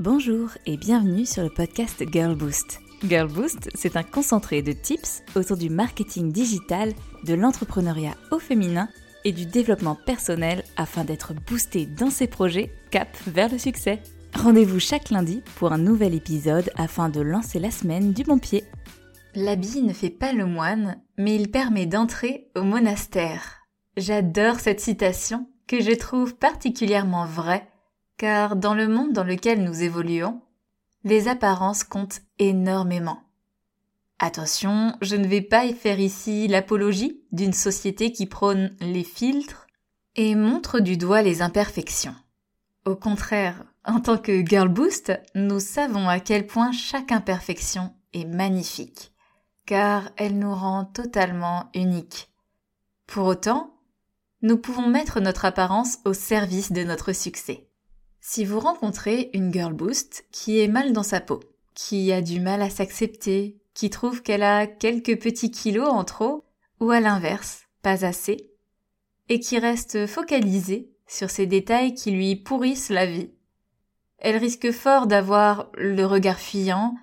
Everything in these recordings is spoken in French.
Bonjour et bienvenue sur le podcast Girl Boost. Girl Boost, c'est un concentré de tips autour du marketing digital, de l'entrepreneuriat au féminin et du développement personnel afin d'être boosté dans ses projets cap vers le succès. Rendez-vous chaque lundi pour un nouvel épisode afin de lancer la semaine du bon pied. L'habit ne fait pas le moine, mais il permet d'entrer au monastère. J'adore cette citation que je trouve particulièrement vraie car dans le monde dans lequel nous évoluons, les apparences comptent énormément. Attention, je ne vais pas y faire ici l'apologie d'une société qui prône les filtres et montre du doigt les imperfections. Au contraire, en tant que Girl Boost, nous savons à quel point chaque imperfection est magnifique, car elle nous rend totalement uniques. Pour autant, nous pouvons mettre notre apparence au service de notre succès. Si vous rencontrez une girl boost qui est mal dans sa peau, qui a du mal à s'accepter, qui trouve qu'elle a quelques petits kilos en trop, ou à l'inverse, pas assez, et qui reste focalisée sur ces détails qui lui pourrissent la vie, elle risque fort d'avoir le regard fuyant,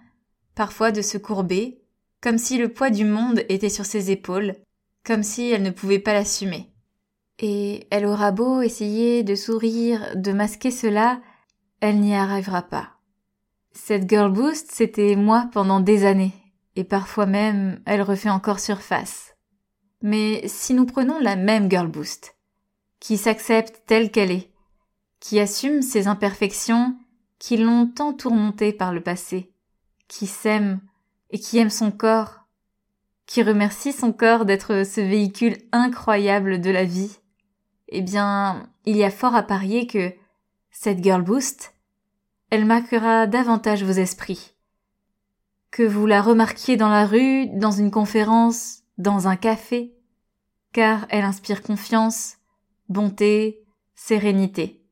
parfois de se courber, comme si le poids du monde était sur ses épaules, comme si elle ne pouvait pas l'assumer. Et elle aura beau essayer de sourire, de masquer cela, elle n'y arrivera pas. Cette girl boost, c'était moi pendant des années, et parfois même elle refait encore surface. Mais si nous prenons la même girl boost, qui s'accepte telle qu'elle est, qui assume ses imperfections, qui l'ont tant tourmentée par le passé, qui s'aime et qui aime son corps, qui remercie son corps d'être ce véhicule incroyable de la vie, eh bien, il y a fort à parier que cette girl boost, elle marquera davantage vos esprits. Que vous la remarquiez dans la rue, dans une conférence, dans un café, car elle inspire confiance, bonté, sérénité.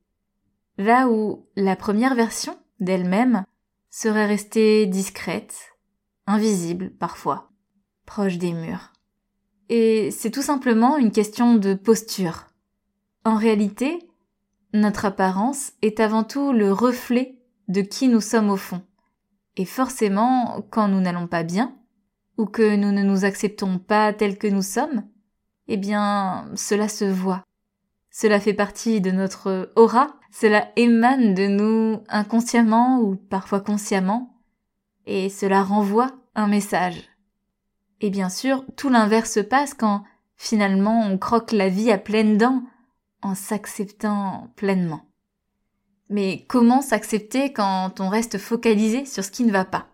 Là où la première version d'elle-même serait restée discrète, invisible parfois, proche des murs. Et c'est tout simplement une question de posture. En réalité, notre apparence est avant tout le reflet de qui nous sommes au fond. Et forcément, quand nous n'allons pas bien, ou que nous ne nous acceptons pas tels que nous sommes, eh bien, cela se voit. Cela fait partie de notre aura, cela émane de nous inconsciemment ou parfois consciemment, et cela renvoie un message. Et bien sûr, tout l'inverse se passe quand finalement on croque la vie à pleines dents en s'acceptant pleinement. Mais comment s'accepter quand on reste focalisé sur ce qui ne va pas?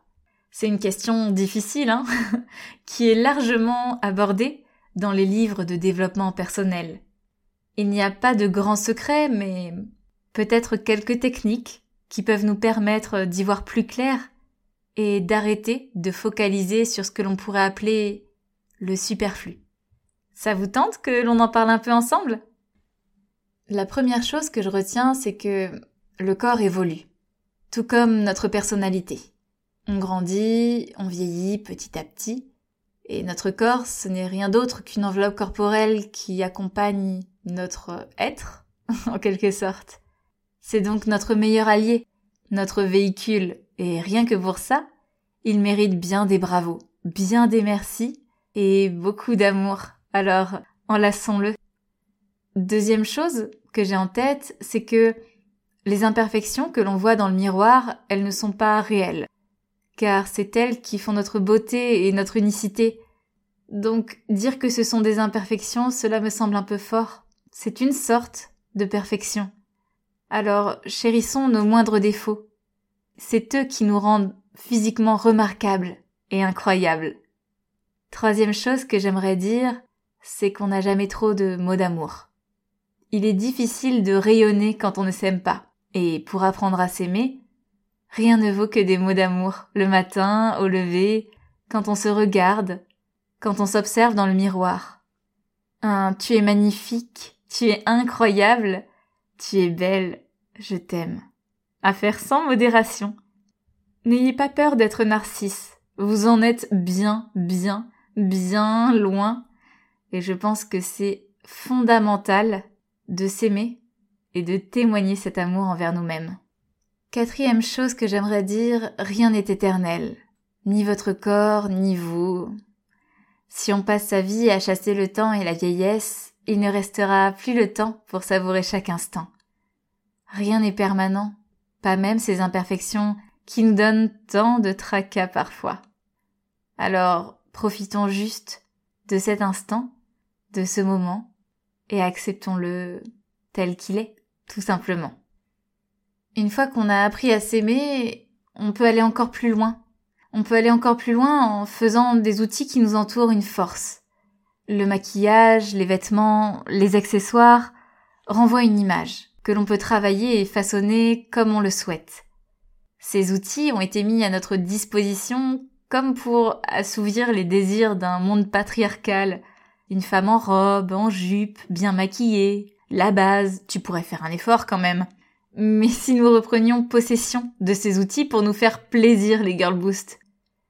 C'est une question difficile, hein qui est largement abordée dans les livres de développement personnel. Il n'y a pas de grands secrets, mais peut-être quelques techniques qui peuvent nous permettre d'y voir plus clair et d'arrêter de focaliser sur ce que l'on pourrait appeler le superflu. Ça vous tente que l'on en parle un peu ensemble? La première chose que je retiens, c'est que le corps évolue, tout comme notre personnalité. On grandit, on vieillit petit à petit, et notre corps, ce n'est rien d'autre qu'une enveloppe corporelle qui accompagne notre être, en quelque sorte. C'est donc notre meilleur allié, notre véhicule, et rien que pour ça, il mérite bien des bravos, bien des merci, et beaucoup d'amour. Alors, enlaçons-le. Deuxième chose que j'ai en tête, c'est que les imperfections que l'on voit dans le miroir, elles ne sont pas réelles. Car c'est elles qui font notre beauté et notre unicité. Donc dire que ce sont des imperfections, cela me semble un peu fort. C'est une sorte de perfection. Alors chérissons nos moindres défauts. C'est eux qui nous rendent physiquement remarquables et incroyables. Troisième chose que j'aimerais dire, c'est qu'on n'a jamais trop de mots d'amour. Il est difficile de rayonner quand on ne s'aime pas. Et pour apprendre à s'aimer, rien ne vaut que des mots d'amour, le matin, au lever, quand on se regarde, quand on s'observe dans le miroir. Un tu es magnifique, tu es incroyable, tu es belle, je t'aime. À faire sans modération. N'ayez pas peur d'être narcisse. Vous en êtes bien, bien, bien loin. Et je pense que c'est fondamental de s'aimer et de témoigner cet amour envers nous-mêmes. Quatrième chose que j'aimerais dire, rien n'est éternel. Ni votre corps, ni vous. Si on passe sa vie à chasser le temps et la vieillesse, il ne restera plus le temps pour savourer chaque instant. Rien n'est permanent, pas même ces imperfections qui nous donnent tant de tracas parfois. Alors, profitons juste de cet instant, de ce moment, et acceptons-le tel qu'il est, tout simplement. Une fois qu'on a appris à s'aimer, on peut aller encore plus loin. On peut aller encore plus loin en faisant des outils qui nous entourent une force. Le maquillage, les vêtements, les accessoires renvoient une image que l'on peut travailler et façonner comme on le souhaite. Ces outils ont été mis à notre disposition comme pour assouvir les désirs d'un monde patriarcal. Une femme en robe, en jupe, bien maquillée. La base, tu pourrais faire un effort quand même. Mais si nous reprenions possession de ces outils pour nous faire plaisir, les Girl Boost.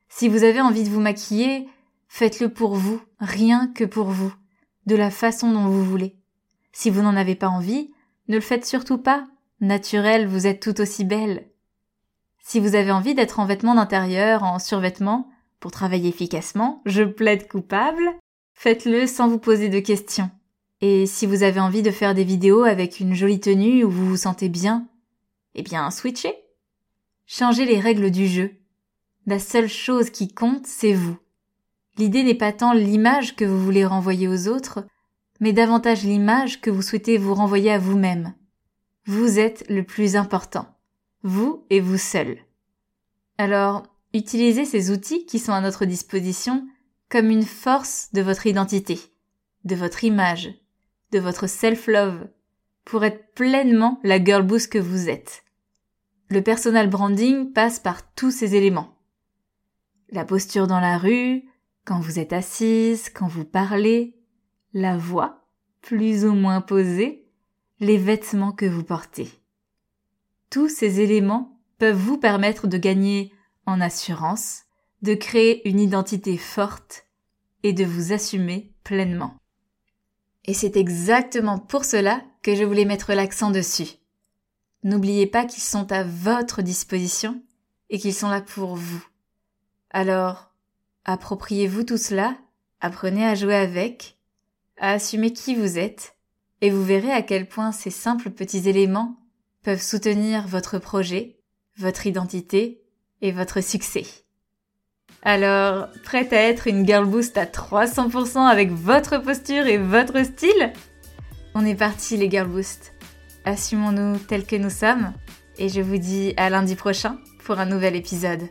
Si vous avez envie de vous maquiller, faites-le pour vous, rien que pour vous, de la façon dont vous voulez. Si vous n'en avez pas envie, ne le faites surtout pas. Naturel, vous êtes tout aussi belle. Si vous avez envie d'être en vêtements d'intérieur, en survêtement, pour travailler efficacement, je plaide coupable, faites-le sans vous poser de questions. Et si vous avez envie de faire des vidéos avec une jolie tenue où vous vous sentez bien, eh bien, switchez. Changez les règles du jeu. La seule chose qui compte, c'est vous. L'idée n'est pas tant l'image que vous voulez renvoyer aux autres, mais davantage l'image que vous souhaitez vous renvoyer à vous-même. Vous êtes le plus important. Vous et vous seul. Alors, utilisez ces outils qui sont à notre disposition comme une force de votre identité, de votre image, de votre self-love, pour être pleinement la girl boost que vous êtes. Le personal branding passe par tous ces éléments. La posture dans la rue, quand vous êtes assise, quand vous parlez, la voix, plus ou moins posée, les vêtements que vous portez. Tous ces éléments peuvent vous permettre de gagner en assurance, de créer une identité forte et de vous assumer pleinement. Et c'est exactement pour cela que je voulais mettre l'accent dessus. N'oubliez pas qu'ils sont à votre disposition et qu'ils sont là pour vous. Alors, appropriez-vous tout cela, apprenez à jouer avec, à assumer qui vous êtes, et vous verrez à quel point ces simples petits éléments peuvent soutenir votre projet, votre identité et votre succès. Alors, prête à être une girl boost à 300% avec votre posture et votre style? On est parti les girl boost. Assumons-nous tels que nous sommes et je vous dis à lundi prochain pour un nouvel épisode.